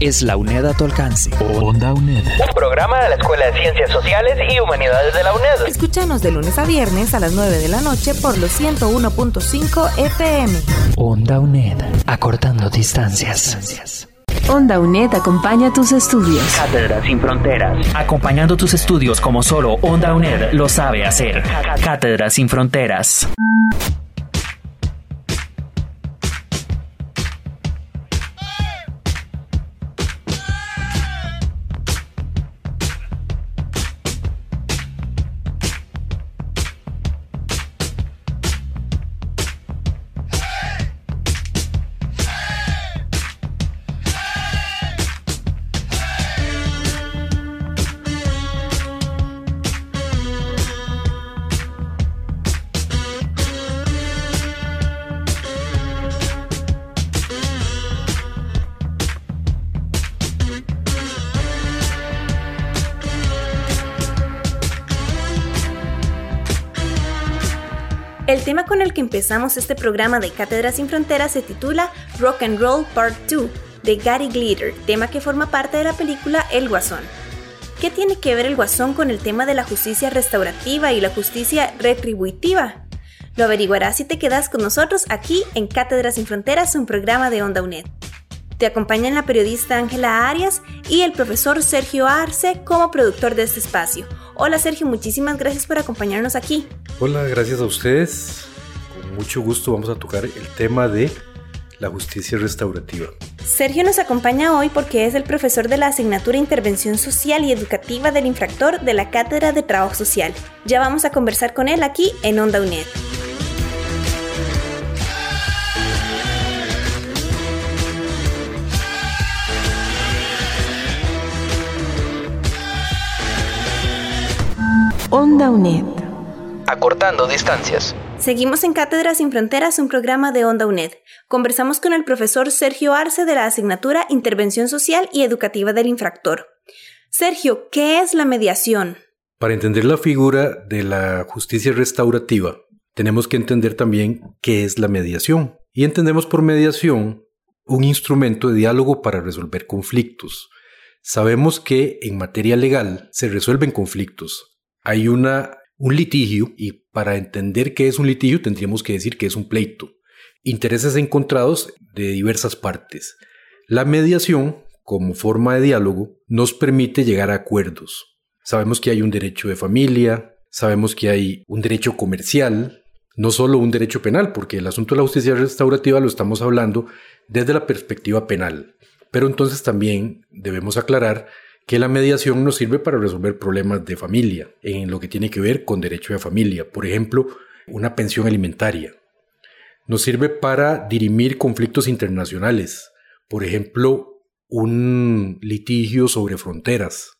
es la UNED a tu alcance. Onda UNED. Un programa de la Escuela de Ciencias Sociales y Humanidades de la UNED. Escúchanos de lunes a viernes a las 9 de la noche por los 101.5 FM. Onda UNED, acortando distancias. Onda UNED acompaña tus estudios. Cátedra sin fronteras. Acompañando tus estudios como solo Onda UNED lo sabe hacer. Cátedra sin fronteras. El tema con el que empezamos este programa de Cátedra sin Fronteras se titula Rock and Roll Part 2 de Gary Glitter, tema que forma parte de la película El Guasón. ¿Qué tiene que ver el Guasón con el tema de la justicia restaurativa y la justicia retributiva? Lo averiguarás si te quedas con nosotros aquí en Cátedra sin Fronteras, un programa de Onda UNED. Te acompañan la periodista Ángela Arias y el profesor Sergio Arce como productor de este espacio. Hola Sergio, muchísimas gracias por acompañarnos aquí. Hola, gracias a ustedes. Con mucho gusto vamos a tocar el tema de la justicia restaurativa. Sergio nos acompaña hoy porque es el profesor de la asignatura Intervención Social y Educativa del Infractor de la Cátedra de Trabajo Social. Ya vamos a conversar con él aquí en Onda UNED. Onda UNED. Acortando distancias. Seguimos en Cátedra sin Fronteras, un programa de Onda UNED. Conversamos con el profesor Sergio Arce de la asignatura Intervención Social y Educativa del Infractor. Sergio, ¿qué es la mediación? Para entender la figura de la justicia restaurativa, tenemos que entender también qué es la mediación. Y entendemos por mediación un instrumento de diálogo para resolver conflictos. Sabemos que en materia legal se resuelven conflictos, hay una, un litigio y para entender qué es un litigio tendríamos que decir que es un pleito. Intereses encontrados de diversas partes. La mediación, como forma de diálogo, nos permite llegar a acuerdos. Sabemos que hay un derecho de familia, sabemos que hay un derecho comercial, no solo un derecho penal, porque el asunto de la justicia restaurativa lo estamos hablando desde la perspectiva penal. Pero entonces también debemos aclarar que la mediación nos sirve para resolver problemas de familia, en lo que tiene que ver con derecho de familia, por ejemplo, una pensión alimentaria. Nos sirve para dirimir conflictos internacionales, por ejemplo, un litigio sobre fronteras.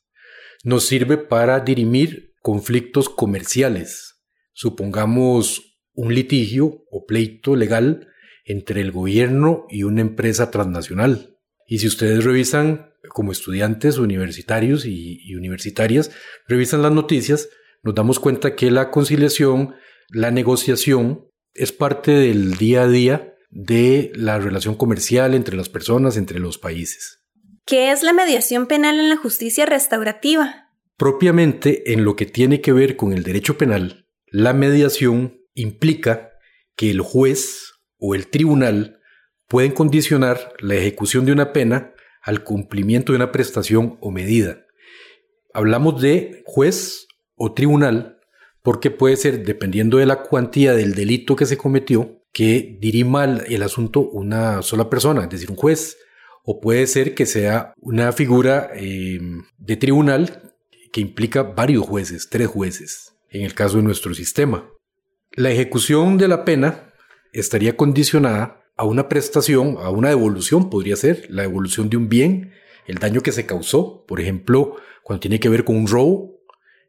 Nos sirve para dirimir conflictos comerciales, supongamos un litigio o pleito legal entre el gobierno y una empresa transnacional. Y si ustedes revisan como estudiantes universitarios y, universitarias, revisan las noticias, nos damos cuenta que la conciliación, la negociación, es parte del día a día de la relación comercial entre las personas, entre los países. ¿Qué es la mediación penal en la justicia restaurativa? Propiamente en lo que tiene que ver con el derecho penal, la mediación implica que el juez o el tribunal pueden condicionar la ejecución de una pena al cumplimiento de una prestación o medida. Hablamos de juez o tribunal porque puede ser, dependiendo de la cuantía del delito que se cometió, que dirima el asunto una sola persona, es decir, un juez, o puede ser que sea una figura eh, de tribunal que implica varios jueces, tres jueces, en el caso de nuestro sistema. La ejecución de la pena estaría condicionada a una prestación, a una devolución, podría ser la devolución de un bien, el daño que se causó, por ejemplo, cuando tiene que ver con un robo,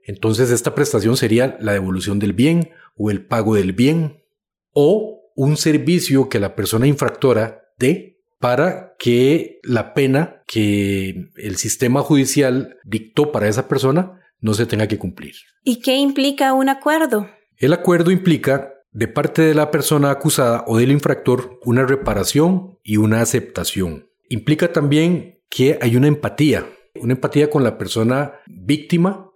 Entonces esta prestación sería la devolución del bien o el pago del bien o un servicio que la persona infractora dé para que la pena que el sistema judicial dictó para esa persona no se tenga que cumplir. ¿Y qué implica un acuerdo? El acuerdo implica de parte de la persona acusada o del infractor una reparación y una aceptación. Implica también que hay una empatía, una empatía con la persona víctima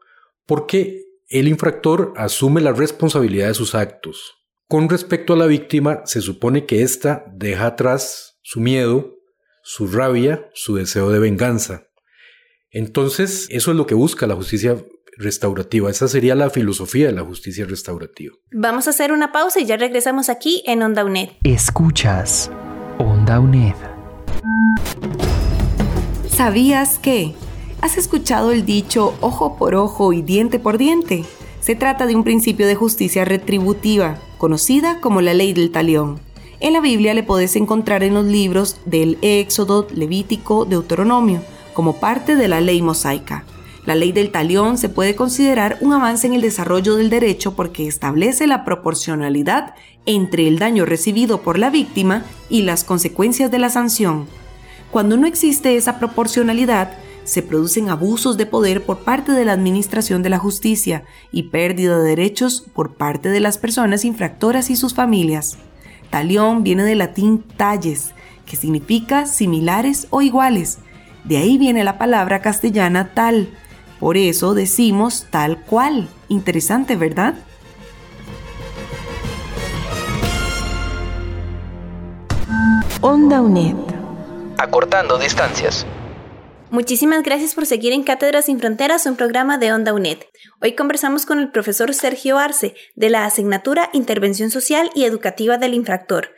porque el infractor asume la responsabilidad de sus actos. Con respecto a la víctima, se supone que ésta deja atrás su miedo, su rabia, su deseo de venganza. Entonces, eso es lo que busca la justicia restaurativa. Esa sería la filosofía de la justicia restaurativa. Vamos a hacer una pausa y ya regresamos aquí en Onda UNED. Escuchas Onda UNED. ¿Sabías que? ¿Has escuchado el dicho ojo por ojo y diente por diente? Se trata de un principio de justicia retributiva, conocida como la ley del talión. En la Biblia le podés encontrar en los libros del Éxodo, Levítico, Deuteronomio, como parte de la ley mosaica. La ley del talión se puede considerar un avance en el desarrollo del derecho porque establece la proporcionalidad entre el daño recibido por la víctima y las consecuencias de la sanción. Cuando no existe esa proporcionalidad, se producen abusos de poder por parte de la Administración de la Justicia y pérdida de derechos por parte de las personas infractoras y sus familias. Talión viene del latín talles, que significa similares o iguales. De ahí viene la palabra castellana tal, por eso decimos tal cual. Interesante, ¿verdad? Onda UNED. Acortando distancias. Muchísimas gracias por seguir en Cátedras sin Fronteras, un programa de Onda UNED. Hoy conversamos con el profesor Sergio Arce, de la asignatura Intervención Social y Educativa del Infractor.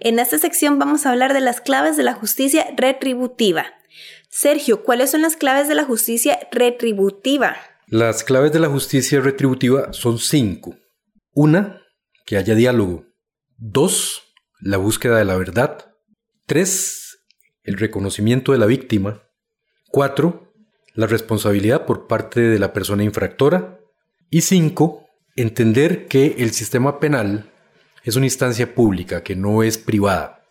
En esta sección vamos a hablar de las claves de la justicia retributiva. Sergio, ¿cuáles son las claves de la justicia retributiva? Las claves de la justicia retributiva son cinco. Una, que haya diálogo. Dos, la búsqueda de la verdad. Tres, el reconocimiento de la víctima. Cuatro, la responsabilidad por parte de la persona infractora. Y cinco, entender que el sistema penal es una instancia pública, que no es privada.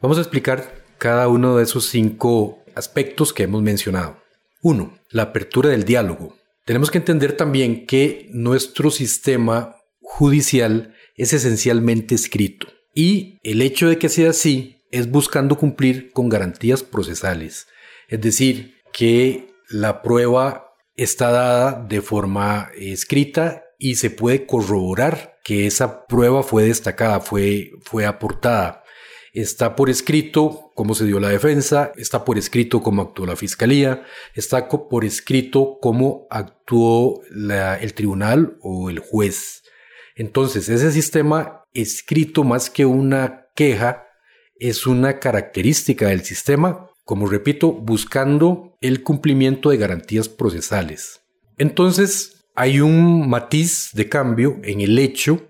Vamos a explicar cada uno de esos cinco aspectos que hemos mencionado. Uno, la apertura del diálogo. Tenemos que entender también que nuestro sistema judicial es esencialmente escrito y el hecho de que sea así es buscando cumplir con garantías procesales, es decir, que la prueba está dada de forma escrita y se puede corroborar que esa prueba fue destacada, fue, fue aportada. Está por escrito cómo se dio la defensa, está por escrito cómo actuó la fiscalía, está por escrito cómo actuó el tribunal o el juez. Entonces, ese sistema escrito más que una queja es una característica del sistema, como repito, buscando el cumplimiento de garantías procesales. Entonces, hay un matiz de cambio en el hecho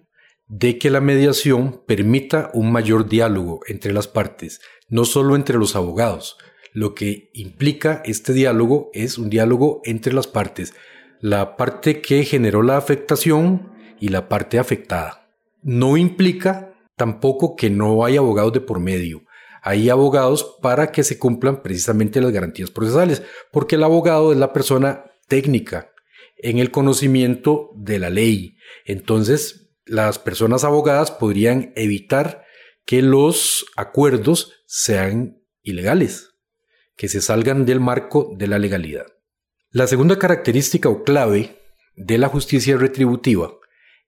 de que la mediación permita un mayor diálogo entre las partes, no solo entre los abogados. Lo que implica este diálogo es un diálogo entre las partes, la parte que generó la afectación y la parte afectada. No implica tampoco que no hay abogados de por medio. Hay abogados para que se cumplan precisamente las garantías procesales, porque el abogado es la persona técnica en el conocimiento de la ley. Entonces, las personas abogadas podrían evitar que los acuerdos sean ilegales, que se salgan del marco de la legalidad. La segunda característica o clave de la justicia retributiva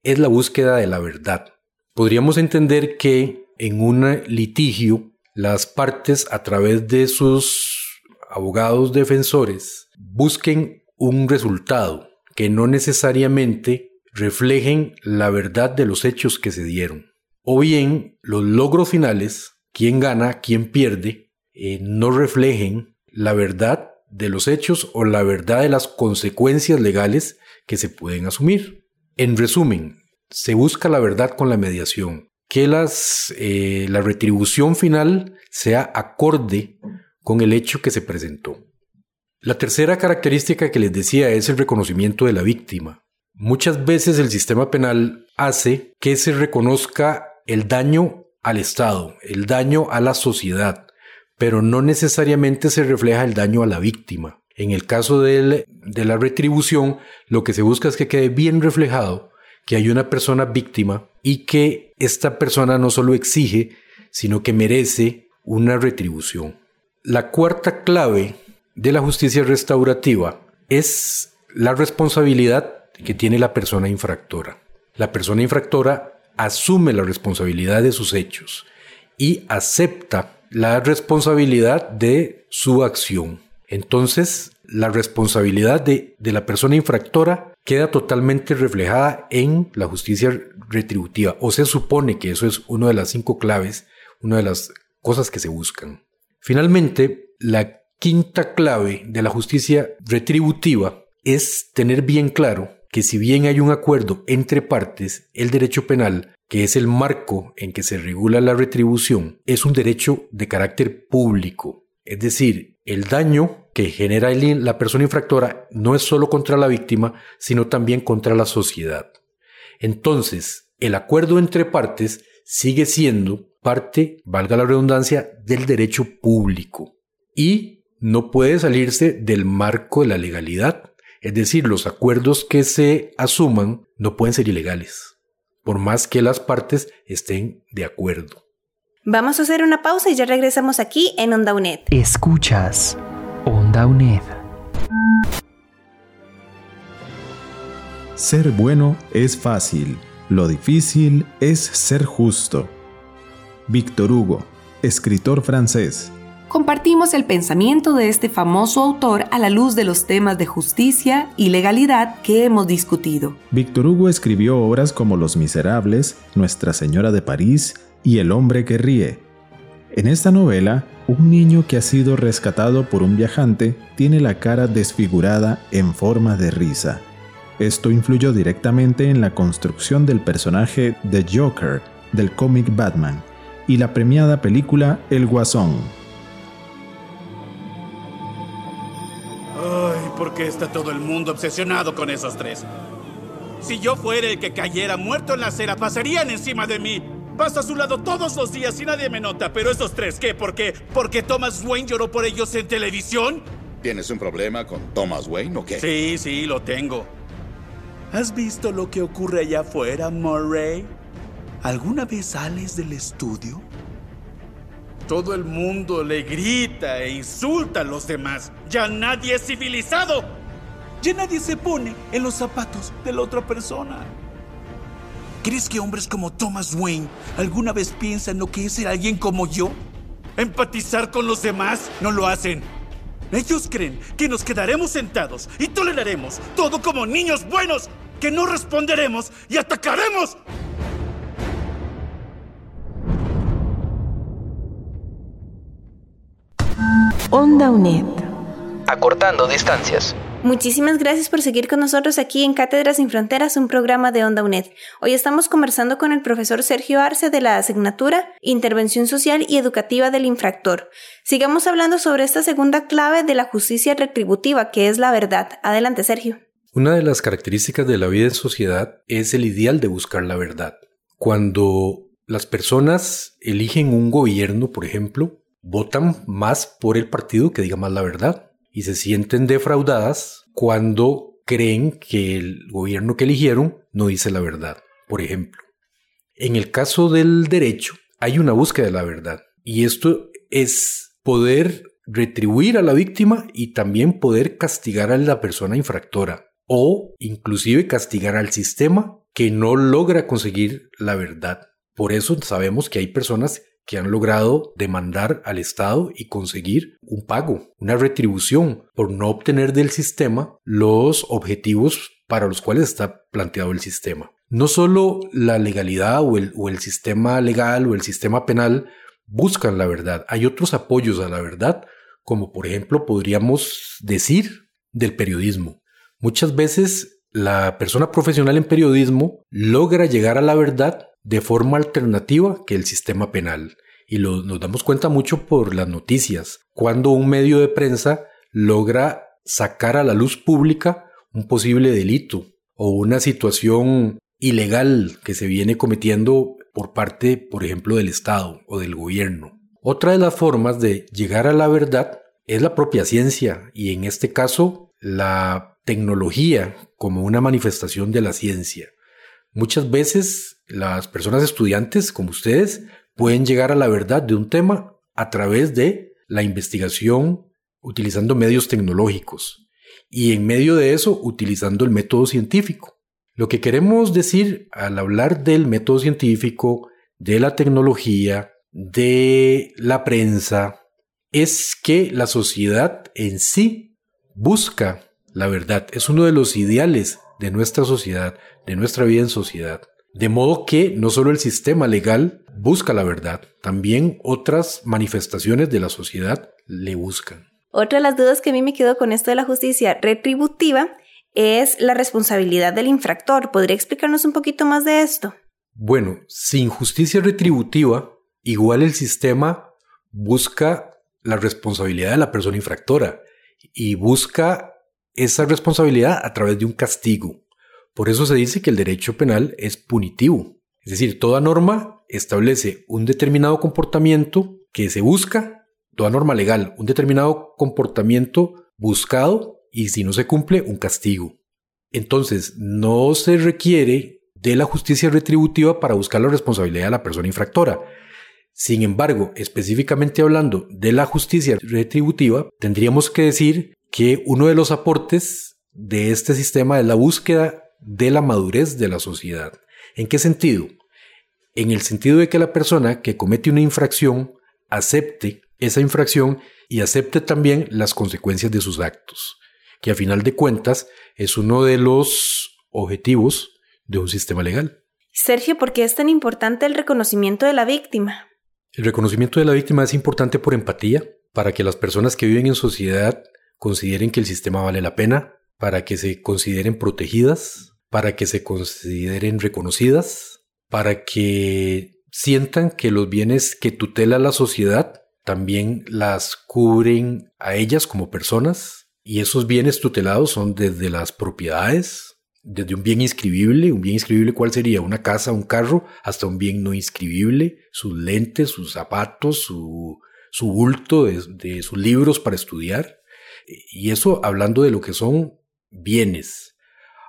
es la búsqueda de la verdad. Podríamos entender que en un litigio las partes a través de sus abogados defensores busquen un resultado que no necesariamente reflejen la verdad de los hechos que se dieron. O bien los logros finales, quién gana, quién pierde, eh, no reflejen la verdad de los hechos o la verdad de las consecuencias legales que se pueden asumir. En resumen, se busca la verdad con la mediación, que las, eh, la retribución final sea acorde con el hecho que se presentó. La tercera característica que les decía es el reconocimiento de la víctima. Muchas veces el sistema penal hace que se reconozca el daño al Estado, el daño a la sociedad, pero no necesariamente se refleja el daño a la víctima. En el caso de la retribución, lo que se busca es que quede bien reflejado que hay una persona víctima y que esta persona no solo exige, sino que merece una retribución. La cuarta clave de la justicia restaurativa es la responsabilidad que tiene la persona infractora. La persona infractora asume la responsabilidad de sus hechos y acepta la responsabilidad de su acción. Entonces, la responsabilidad de, la persona infractora queda totalmente reflejada en la justicia retributiva, o se supone que eso es una de las cinco claves, una de las cosas que se buscan. Finalmente, la quinta clave de la justicia retributiva es tener bien claro que si bien hay un acuerdo entre partes, el derecho penal, que es el marco en que se regula la retribución, es un derecho de carácter público. Es decir, el daño que genera la persona infractora no es solo contra la víctima, sino también contra la sociedad. Entonces, el acuerdo entre partes sigue siendo parte, valga la redundancia, del derecho público y no puede salirse del marco de la legalidad. Es decir, los acuerdos que se asuman no pueden ser ilegales, por más que las partes estén de acuerdo. Vamos a hacer una pausa y ya regresamos aquí en Onda UNED. Escuchas Onda UNED. Ser bueno es fácil, lo difícil es ser justo. Víctor Hugo, escritor francés. Compartimos el pensamiento de este famoso autor a la luz de los temas de justicia y legalidad que hemos discutido. Víctor Hugo escribió obras como Los Miserables, Nuestra Señora de París y El hombre que ríe. En esta novela, un niño que ha sido rescatado por un viajante tiene la cara desfigurada en forma de risa. Esto influyó directamente en la construcción del personaje de Joker del cómic Batman y la premiada película El Guasón. Qué está todo el mundo obsesionado con esos tres? Si yo fuera el que cayera muerto en la acera, pasarían encima de mí. Paso a su lado todos los días y nadie me nota. Pero esos tres, ¿qué? ¿Por qué? ¿Por qué Thomas Wayne lloró por ellos en televisión? ¿Tienes un problema con Thomas Wayne o qué? Sí, sí, lo tengo. ¿Has visto lo que ocurre allá afuera, Murray? ¿Alguna vez sales del estudio? Todo el mundo le grita e insulta a los demás. Ya nadie es civilizado. Ya nadie se pone en los zapatos de la otra persona. ¿Crees que hombres como Thomas Wayne alguna vez piensan lo que es ser alguien como yo? ¿Empatizar con los demás? No lo hacen. Ellos creen que nos quedaremos sentados y toleraremos todo como niños buenos, que no responderemos y atacaremos. Onda UNED. Acortando distancias. Muchísimas gracias por seguir con nosotros aquí en Cátedras sin Fronteras, un programa de Onda UNED. Hoy estamos conversando con el profesor Sergio Arce de la asignatura Intervención Social y Educativa del Infractor. Sigamos hablando sobre esta segunda clave de la justicia retributiva, que es la verdad. Adelante, Sergio. Una de las características de la vida en sociedad es el ideal de buscar la verdad. Cuando las personas eligen un gobierno, por ejemplo, votan más por el partido que diga más la verdad y se sienten defraudadas cuando creen que el gobierno que eligieron no dice la verdad. Por ejemplo, en el caso del derecho hay una búsqueda de la verdad y esto es poder retribuir a la víctima y también poder castigar a la persona infractora o inclusive castigar al sistema que no logra conseguir la verdad. Por eso sabemos que hay personas que han logrado demandar al Estado y conseguir un pago, una retribución por no obtener del sistema los objetivos para los cuales está planteado el sistema. No solo la legalidad o el, o el sistema legal o el sistema penal buscan la verdad, hay otros apoyos a la verdad, como por ejemplo podríamos decir del periodismo. Muchas veces la persona profesional en periodismo logra llegar a la verdad de forma alternativa que el sistema penal. Y nos damos cuenta mucho por las noticias, cuando un medio de prensa logra sacar a la luz pública un posible delito o una situación ilegal que se viene cometiendo por parte, por ejemplo, del Estado o del gobierno. Otra de las formas de llegar a la verdad es la propia ciencia y en este caso la tecnología como una manifestación de la ciencia. Muchas veces las personas estudiantes como ustedes pueden llegar a la verdad de un tema a través de la investigación utilizando medios tecnológicos y en medio de eso utilizando el método científico. Lo que queremos decir al hablar del método científico, de la tecnología, de la prensa, es que la sociedad en sí busca la verdad. Es uno de los ideales de nuestra sociedad, de nuestra vida en sociedad. De modo que no solo el sistema legal busca la verdad, también otras manifestaciones de la sociedad le buscan. Otra de las dudas que a mí me quedó con esto de la justicia retributiva es la responsabilidad del infractor. ¿Podría explicarnos un poquito más de esto? Bueno, sin justicia retributiva, igual el sistema busca la responsabilidad de la persona infractora y busca esa responsabilidad a través de un castigo. Por eso se dice que el derecho penal es punitivo. Es decir, toda norma establece un determinado comportamiento que se busca, toda norma legal, un determinado comportamiento buscado y si no se cumple, un castigo. Entonces, no se requiere de la justicia retributiva para buscar la responsabilidad de la persona infractora. Sin embargo, específicamente hablando de la justicia retributiva, tendríamos que decir que uno de los aportes de este sistema es la búsqueda de la madurez de la sociedad. ¿En qué sentido? En el sentido de que la persona que comete una infracción acepte esa infracción y acepte también las consecuencias de sus actos, que a final de cuentas es uno de los objetivos de un sistema legal. Sergio, ¿por qué es tan importante el reconocimiento de la víctima? El reconocimiento de la víctima es importante por empatía, para que las personas que viven en sociedad consideren que el sistema vale la pena, para que se consideren protegidas, para que se consideren reconocidas, para que sientan que los bienes que tutela la sociedad también las cubren a ellas como personas. Y esos bienes tutelados son desde las propiedades, desde un bien inscribible, un bien inscribible cuál sería una casa, un carro, hasta un bien no inscribible, sus lentes, sus zapatos, su, bulto de sus libros para estudiar. Y eso hablando de lo que son bienes.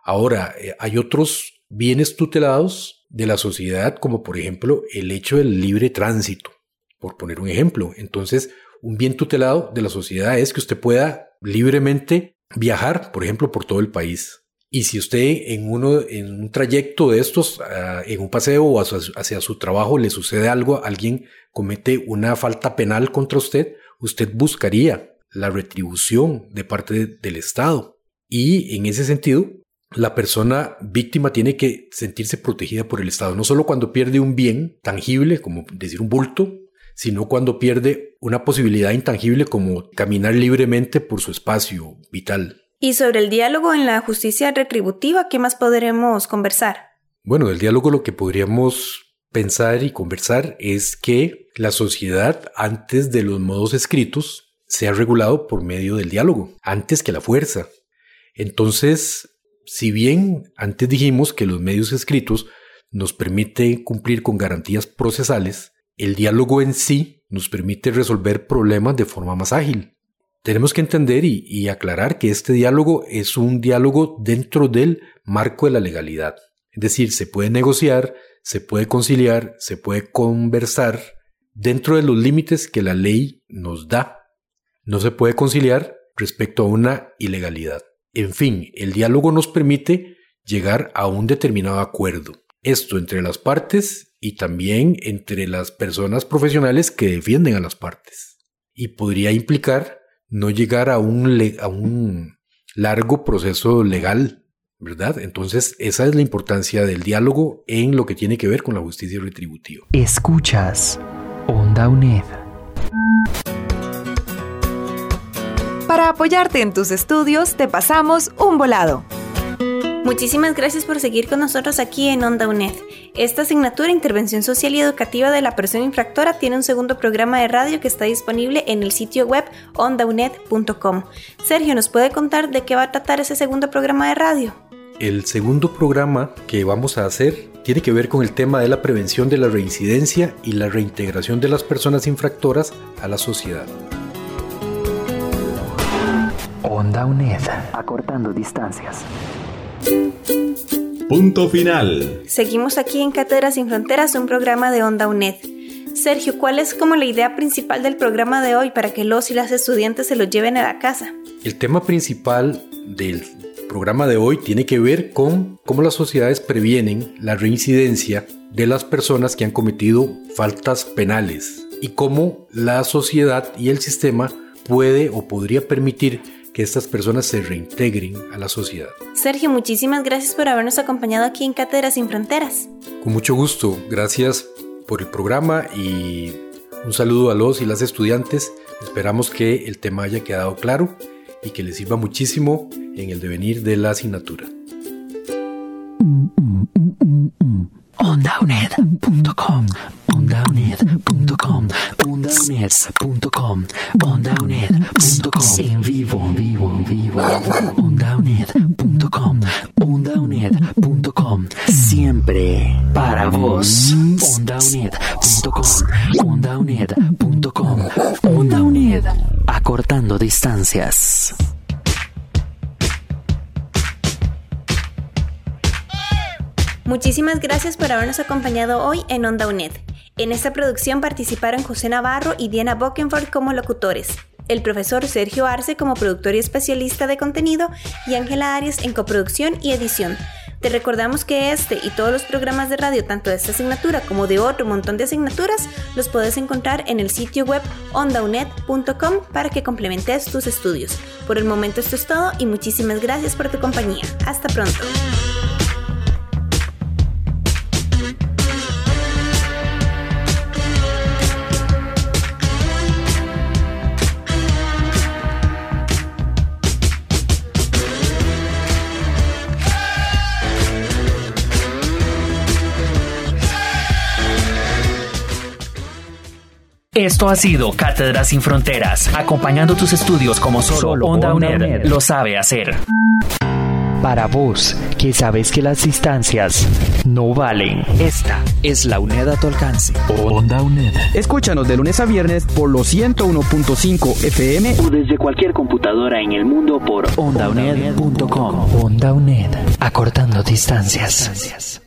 Ahora, eh, hay otros bienes tutelados de la sociedad, como por ejemplo el hecho del libre tránsito, por poner un ejemplo. Entonces, un bien tutelado de la sociedad es que usted pueda libremente viajar, por ejemplo, por todo el país. Y si usted en, uno, en un trayecto de estos, ah, en un paseo o hacia, hacia, su trabajo, le sucede algo, alguien comete una falta penal contra usted, usted buscaría la retribución de parte del Estado. Y en ese sentido, la persona víctima tiene que sentirse protegida por el Estado, no solo cuando pierde un bien tangible, como decir un bulto, sino cuando pierde una posibilidad intangible como caminar libremente por su espacio vital. Y sobre el diálogo en la justicia retributiva, ¿qué más podremos conversar? Bueno, del diálogo lo que podríamos pensar y conversar es que la sociedad antes de los modos escritos se ha regulado por medio del diálogo, antes que la fuerza. Entonces, si bien antes dijimos que los medios escritos nos permiten cumplir con garantías procesales, el diálogo en sí nos permite resolver problemas de forma más ágil. Tenemos que entender y, aclarar que este diálogo es un diálogo dentro del marco de la legalidad. Es decir, se puede negociar, se puede conciliar, se puede conversar dentro de los límites que la ley nos da. No se puede conciliar respecto a una ilegalidad. En fin, el diálogo nos permite llegar a un determinado acuerdo. Esto entre las partes y también entre las personas profesionales que defienden a las partes. Y podría implicar no llegar a un, a un largo proceso legal, ¿verdad? Entonces, esa es la importancia del diálogo en lo que tiene que ver con la justicia retributiva. Escuchas Onda UNED. Para apoyarte en tus estudios, te pasamos un volado. Muchísimas gracias por seguir con nosotros aquí en Onda UNED. Esta asignatura Intervención Social y Educativa de la Persona Infractora tiene un segundo programa de radio que está disponible en el sitio web ondauned.com. Sergio, ¿nos puede contar de qué va a tratar ese segundo programa de radio? El segundo programa que vamos a hacer tiene que ver con el tema de la prevención de la reincidencia y la reintegración de las personas infractoras a la sociedad. Onda UNED, acortando distancias. Punto final. Seguimos aquí en Cátedras sin Fronteras, un programa de Onda UNED. Sergio, ¿cuál es como la idea principal del programa de hoy para que los y las estudiantes se lo lleven a la casa? El tema principal del programa de hoy tiene que ver con cómo las sociedades previenen la reincidencia de las personas que han cometido faltas penales y cómo la sociedad y el sistema puede o podría permitir que estas personas se reintegren a la sociedad. Sergio, muchísimas gracias por habernos acompañado aquí en Cátedras sin Fronteras. Con mucho gusto, gracias por el programa y un saludo a los y las estudiantes. Esperamos que el tema haya quedado claro y que les sirva muchísimo en el devenir de la asignatura. OndaUNED.com OndaUNED.com OndaUNED.com OndaUNED.com En vivo, en vivo, en vivo. OndaUNED.com OndaUNED.com Siempre para vos. OndaUNED.com OndaUNED.com OndaUNED Acortando distancias. Muchísimas gracias por habernos acompañado hoy en Onda UNED. En esta producción participaron José Navarro y Diana Bockenford como locutores, el profesor Sergio Arce como productor y especialista de contenido y Ángela Arias en coproducción y edición. Te recordamos que este y todos los programas de radio, tanto de esta asignatura como de otro montón de asignaturas, los puedes encontrar en el sitio web ondaunet.com para que complementes tus estudios. Por el momento esto es todo y muchísimas gracias por tu compañía. Hasta pronto. Esto ha sido Cátedras sin Fronteras, acompañando tus estudios como solo, Onda UNED lo sabe hacer. Para vos, que sabes que las distancias no valen, esta es la UNED a tu alcance. Onda UNED. Escúchanos de lunes a viernes por los 101.5 FM o desde cualquier computadora en el mundo por ondauned.com. Onda UNED, acortando distancias.